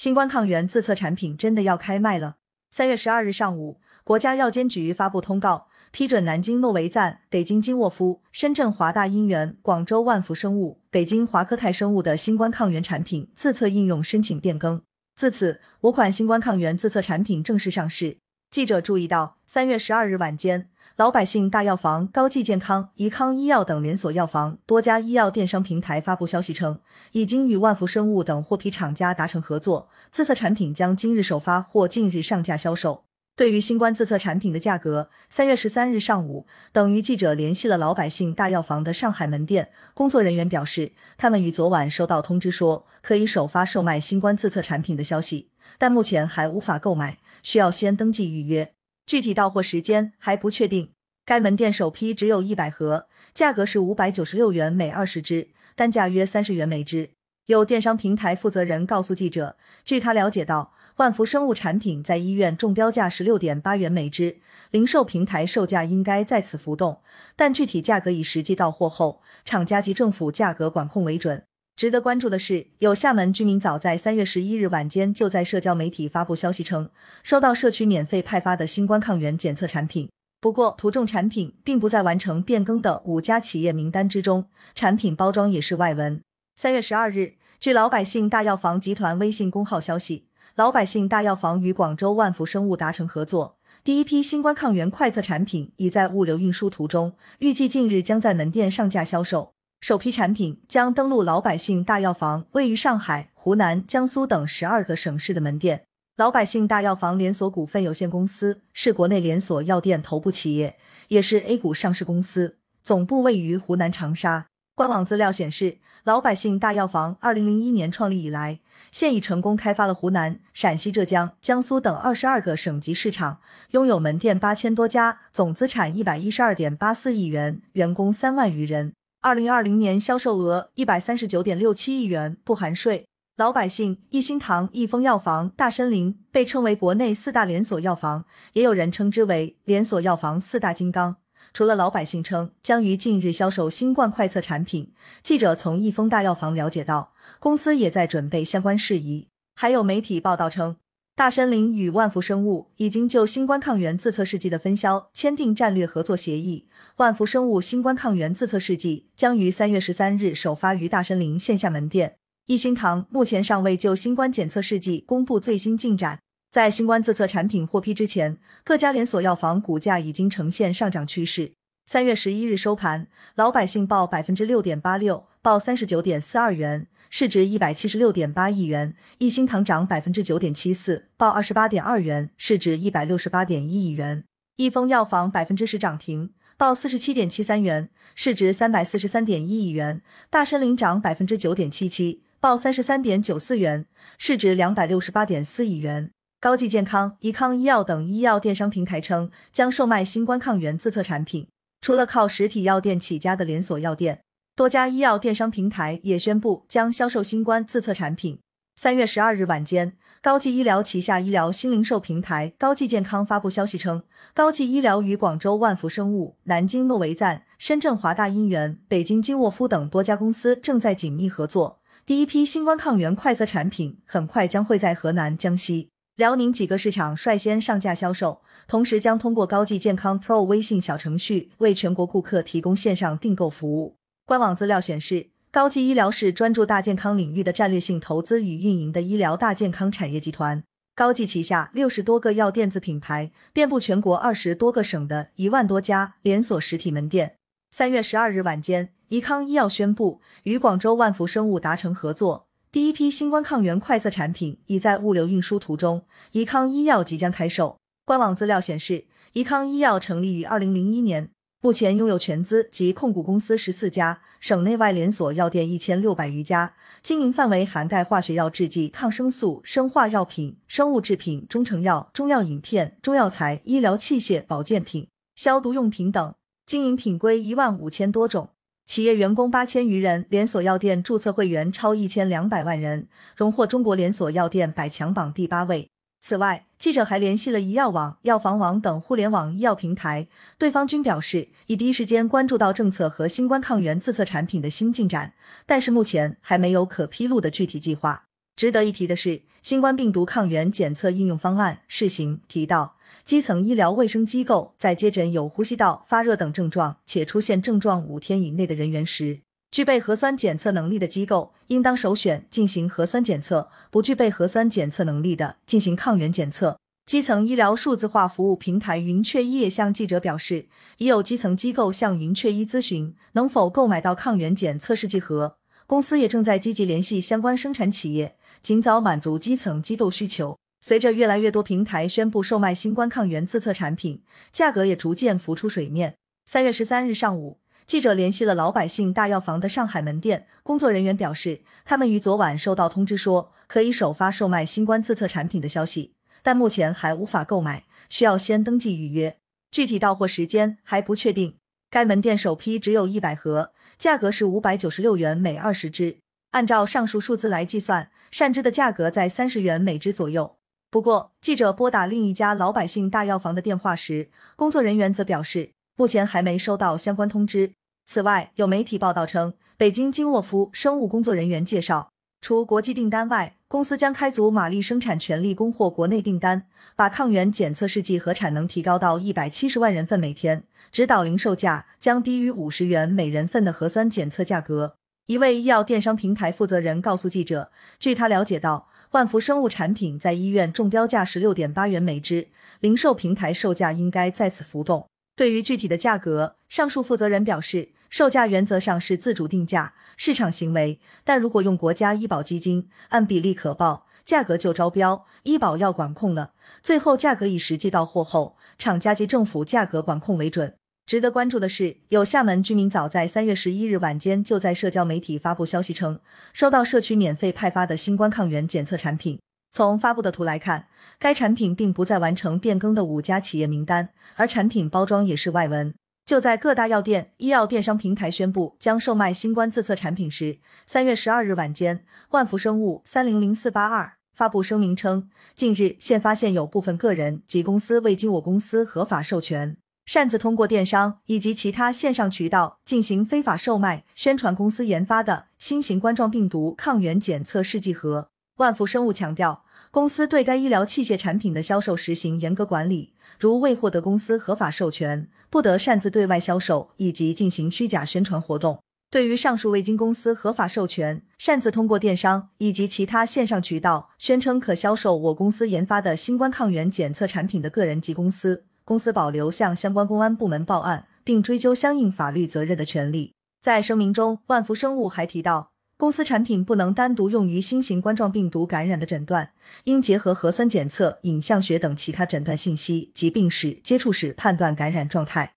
新冠抗原自测产品真的要开卖了。三月十二日上午，国家药监局发布通告，批准南京诺维赞、北京金沃夫、深圳华大因源、广州万福生物、北京华科泰生物的新冠抗原产品自测应用申请变更。自此，五款新冠抗原自测产品正式上市。记者注意到，三月十二日晚间。老百姓大药房、高济健康、怡康医药等连锁药房多家医药电商平台发布消息称，已经与万福生物等获批厂家达成合作，自测产品将今日首发或近日上架销售。对于新冠自测产品的价格，三月十三日上午，等于记者联系了老百姓大药房的上海门店工作人员，表示他们于昨晚收到通知，说可以首发售卖新冠自测产品的消息，但目前还无法购买，需要先登记预约。具体到货时间还不确定。该门店首批只有一百盒，价格是五百九十六元每二十支，单价约三十元每支。有电商平台负责人告诉记者，据他了解到，万福生物产品在医院中标价十六点八元每支，零售平台售价应该在此浮动，但具体价格以实际到货后厂家及政府价格管控为准。值得关注的是，有厦门居民早在三月十一日晚间就在社交媒体发布消息称，收到社区免费派发的新冠抗原检测产品。不过，图中产品并不在完成变更的五家企业名单之中，产品包装也是外文。三月十二日，据老百姓大药房集团微信公号消息，老百姓大药房与广州万福生物达成合作，第一批新冠抗原快测产品已在物流运输途中，预计近日将在门店上架销售。首批产品将登陆老百姓大药房位于上海、湖南、江苏等十二个省市的门店。老百姓大药房连锁股份有限公司是国内连锁药店头部企业，也是 A 股上市公司，总部位于湖南长沙。官网资料显示，老百姓大药房二零零一年创立以来，现已成功开发了湖南、陕西、浙江、江苏等二十二个省级市场，拥有门店八千多家，总资产一百一十二点八四亿元，员工三万余人。二零二零年销售额一百三十九点六七亿元，不含税。老百姓、益心堂、益丰药房、大参林被称为国内四大连锁药房，也有人称之为连锁药房四大金刚。除了老百姓称将于近日销售新冠快测产品，记者从益丰大药房了解到，公司也在准备相关事宜。还有媒体报道称。大参林与万福生物已经就新冠抗原自测试剂的分销签订战略合作协议。万福生物新冠抗原自测试剂将于三月十三日首发于大参林线下门店。一心堂目前尚未就新冠检测试剂公布最新进展。在新冠自测产品获批之前，各家连锁药房股价已经呈现上涨趋势。三月十一日收盘，老百姓报百分之六点八六，报三十九点四二元。市值一百七十六点八亿元，益心堂涨百分之九点七四，报二十八点二元，市值一百六十八点一亿元。益丰药房百分之十涨停，报四十七点七三元，市值三百四十三点一亿元。大参林涨百分之九点七七，报三十三点九四元，市值两百六十八点四亿元。高济健康、怡康医药等医药电商平台称将售卖新冠抗原自测产品，除了靠实体药店起家的连锁药店。多家医药电商平台也宣布将销售新冠自测产品。三月十二日晚间，高济医疗旗下医疗新零售平台高济健康发布消息称，高济医疗与广州万福生物、南京诺维赞、深圳华大因源、北京金沃夫等多家公司正在紧密合作。第一批新冠抗原快测产品很快将会在河南、江西、辽宁几个市场率先上架销售，同时将通过高济健康 Pro 微信小程序为全国顾客提供线上订购服务。官网资料显示，高济医疗是专注大健康领域的战略性投资与运营的医疗大健康产业集团。高济旗下六十多个药店子品牌，遍布全国二十多个省的一万多家连锁实体门店。三月十二日晚间，怡康医药宣布与广州万福生物达成合作，第一批新冠抗原快测产品已在物流运输途中，怡康医药即将开售。官网资料显示，怡康医药成立于二零零一年。目前拥有全资及控股公司十四家，省内外连锁药店一千六百余家，经营范围涵盖化学药制剂、抗生素、生化药品、生物制品、中成药、中药饮片、中药材、医疗器械、保健品、消毒用品等，经营品规一万五千多种，企业员工八千余人，连锁药店注册会员超一千两百万人，荣获中国连锁药店百强榜第八位。此外，记者还联系了医药网、药房网等互联网医药平台，对方均表示已第一时间关注到政策和新冠抗原自测产品的新进展，但是目前还没有可披露的具体计划。值得一提的是，新冠病毒抗原检测应用方案试行提到，基层医疗卫生机构在接诊有呼吸道发热等症状且出现症状五天以内的人员时，具备核酸检测能力的机构应当首选进行核酸检测，不具备核酸检测能力的进行抗原检测。基层医疗数字化服务平台云雀医也向记者表示，已有基层机构向云雀医咨询能否购买到抗原检测试剂盒，公司也正在积极联系相关生产企业。尽早满足基层机构需求。随着越来越多平台宣布售卖新冠抗原自测产品，价格也逐渐浮出水面。三月十三日上午，记者联系了老百姓大药房的上海门店工作人员，表示他们于昨晚收到通知，说可以首发售卖新冠自测产品的消息，但目前还无法购买，需要先登记预约。具体到货时间还不确定。该门店首批只有一百盒，价格是五百九十六元每二十支。按照上述数字来计算。善支的价格在三十元每支左右。不过，记者拨打另一家老百姓大药房的电话时，工作人员则表示，目前还没收到相关通知。此外，有媒体报道称，北京金沃夫生物工作人员介绍，除国际订单外，公司将开足马力生产全力供货国内订单，把抗原检测试剂和产能提高到一百七十万人份每天，指导零售价将低于五十元每人份的核酸检测价格。一位医药电商平台负责人告诉记者，据他了解到，万福生物产品在医院中标价十六点八元每支，零售平台售价应该在此浮动。对于具体的价格，上述负责人表示，售价原则上是自主定价，市场行为。但如果用国家医保基金按比例可报，价格就招标，医保要管控了。最后价格以实际到货后，厂家及政府价格管控为准。值得关注的是，有厦门居民早在三月十一日晚间就在社交媒体发布消息称，收到社区免费派发的新冠抗原检测产品。从发布的图来看，该产品并不在完成变更的五家企业名单，而产品包装也是外文。就在各大药店、医药电商平台宣布将售卖新冠自测产品时，三月十二日晚间，万福生物三零零四八二发布声明称，近日现发现有部分个人及公司未经我公司合法授权。擅自通过电商以及其他线上渠道进行非法售卖、宣传公司研发的新型冠状病毒抗原检测试剂盒。万福生物强调，公司对该医疗器械产品的销售实行严格管理，如未获得公司合法授权，不得擅自对外销售以及进行虚假宣传活动。对于上述未经公司合法授权、擅自通过电商以及其他线上渠道宣称可销售我公司研发的新冠抗原检测产品的个人及公司。公司保留向相关公安部门报案并追究相应法律责任的权利。在声明中，万福生物还提到，公司产品不能单独用于新型冠状病毒感染的诊断，应结合核酸检测、影像学等其他诊断信息疾病史、接触史判断感染状态。